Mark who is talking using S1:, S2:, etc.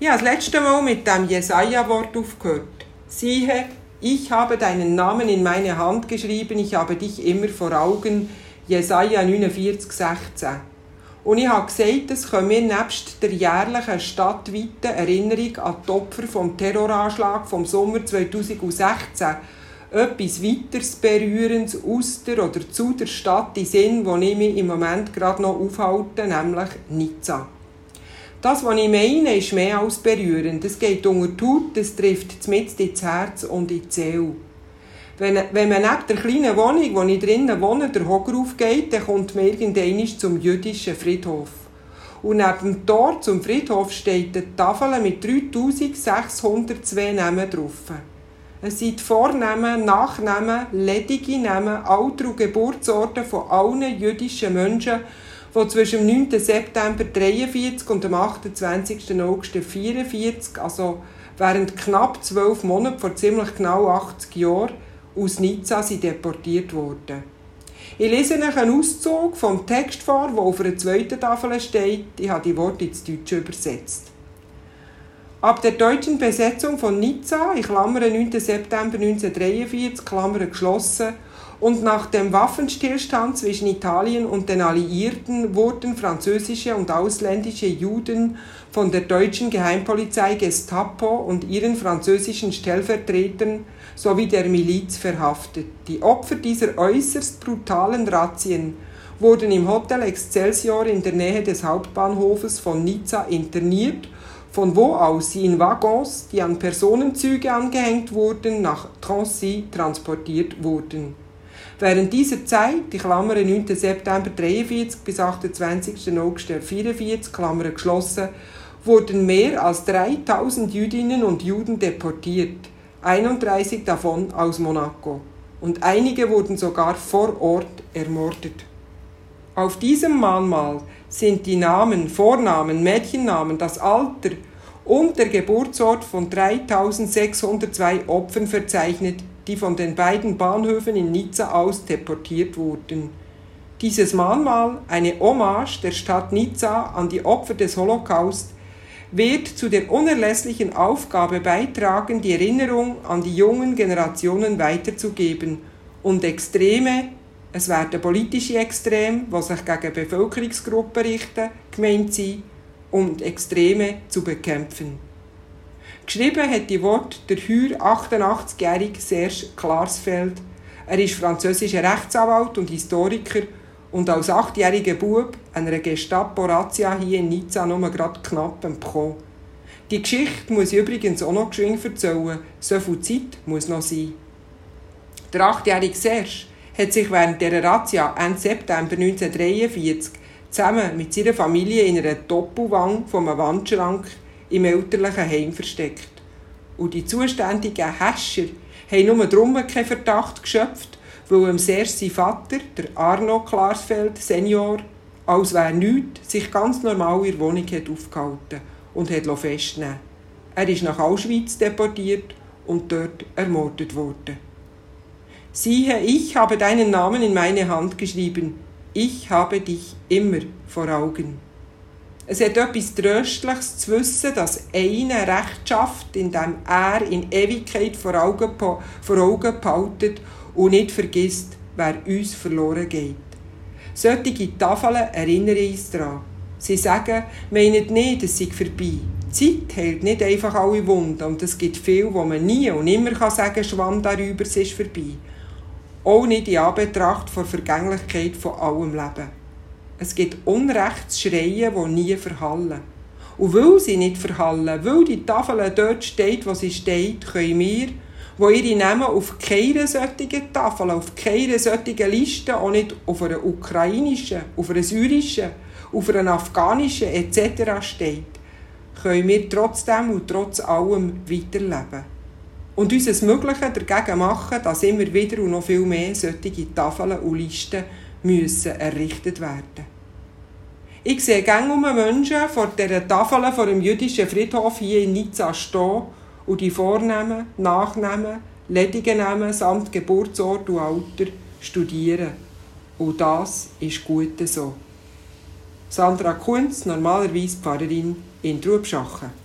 S1: Habe das letzte Mal mit dem Jesaja-Wort aufgehört. Siehe, ich habe deinen Namen in meine Hand geschrieben, ich habe dich immer vor Augen. Jesaja 49, 16. Und ich habe gesagt, es können wir nebst der jährlichen stadtweiten Erinnerung an die Opfer vom Terroranschlag vom Sommer 2016 etwas weiteres Berührendes aus der oder zu der Stadt in Sinn, wo ich mich im Moment gerade noch aufhalte, nämlich Nizza. Das, was ich meine, ist mehr als berührend. Es geht unter die Haut, es trifft mit ins Herz und in die Seele. Wenn, wenn man neben der kleinen Wohnung, wo ich drinnen wohne, der Hocker aufgeht, dann kommt man irgendwann zum jüdischen Friedhof. Und neben dem Tor zum Friedhof steht eine Tafel mit 3602 Namen drauf. Es sind Vornamen, Nachnamen, ledige Namen, Alter und Geburtsorte von allen jüdischen Menschen, die zwischen dem 9. September 43 und dem 28. August 44, also während knapp zwölf Monaten vor ziemlich genau 80 Jahren, aus Nizza sind deportiert wurden. Ich lese euch einen Auszug vom Text vor, der auf einer zweiten Tafel steht. Ich habe die Worte ins Deutsche übersetzt. Ab der deutschen Besetzung von Nizza, ich klammere 9. September 1943, Klammer geschlossen, und nach dem Waffenstillstand zwischen Italien und den Alliierten wurden französische und ausländische Juden von der deutschen Geheimpolizei Gestapo und ihren französischen Stellvertretern sowie der Miliz verhaftet. Die Opfer dieser äußerst brutalen Razzien wurden im Hotel Excelsior in der Nähe des Hauptbahnhofes von Nizza interniert, von wo aus sie in Waggons, die an Personenzüge angehängt wurden, nach Trancy transportiert wurden. Während dieser Zeit, die Klammer 9. September 43 bis 28. August 44, Klammer geschlossen, wurden mehr als 3000 Jüdinnen und Juden deportiert, 31 davon aus Monaco. Und einige wurden sogar vor Ort ermordet. Auf diesem Mahnmal sind die Namen, Vornamen, Mädchennamen, das Alter und der Geburtsort von 3602 Opfern verzeichnet, die von den beiden Bahnhöfen in Nizza aus deportiert wurden. Dieses Mahnmal, eine Hommage der Stadt Nizza an die Opfer des Holocaust, wird zu der unerlässlichen Aufgabe beitragen, die Erinnerung an die jungen Generationen weiterzugeben und Extreme, es werden politische Extreme, die sich gegen Bevölkerungsgruppen richten, gemeint sind, und Extreme zu bekämpfen. Geschrieben hat die Wort der heuer 88-jährige Serge Klarsfeld. Er ist französischer Rechtsanwalt und Historiker und als achtjähriger Bub einer Gestapo-Razzia hier in Nizza nur gerade knapp entkommen. Die Geschichte muss ich übrigens auch noch geschwind erzählen, so viel Zeit muss noch sein. Der achtjährige Serge hat sich während dieser Razzia Ende September 1943 zusammen mit seiner Familie in einer Doppelwand vom Wandschrank im elterlichen Heim versteckt. Und die zuständigen Häscher haben nur darum keinen Verdacht geschöpft, weil ihm sehr sein Vater, der Arno Klarsfeld Senior, als wäre nichts, sich ganz normal in der Wohnung hat aufgehalten und hat festnehmen Er ist nach Auschwitz deportiert und dort ermordet worden. Siehe, ich habe deinen Namen in meine Hand geschrieben, ich habe dich immer vor Augen. Es hat etwas Tröstliches zu wissen, dass einer Recht schafft, indem er in Ewigkeit vor Augen, vor Augen behaltet und nicht vergisst, wer uns verloren geht. Solche Tafeln erinnern uns daran. Sie sagen, meinen nicht, es sei vorbei. Die Zeit hält nicht einfach alle Wunden und es gibt viel, wo man nie und immer kann sagen Schwamm darüber, es ist vorbei. Auch nicht in Anbetracht der Vergänglichkeit von allem Leben. Es gibt Unrechtsschreien, die nie verhallen. Und weil sie nicht verhallen, weil die Tafel dort steht, wo sie steht, können wir, wo ihre Namen auf keiner solchen Tafel, auf keiner solchen Liste, auch nicht auf einer ukrainischen, auf einer syrischen, auf einer afghanischen etc. steht, können wir trotzdem und trotz allem weiterleben und uns das Mögliche dagegen machen, dass immer wieder und noch viel mehr solche Tafeln und Listen müssen errichtet werden. Ich sehe um Menschen vor dieser Tafel vor dem jüdischen Friedhof hier in Nizza stehen und die Vornamen, Nachnamen, ledige Namen samt Geburtsort und Alter studieren. Und das ist gut so. Sandra Kunz, normalerweise Pfarrerin in Trubschachen.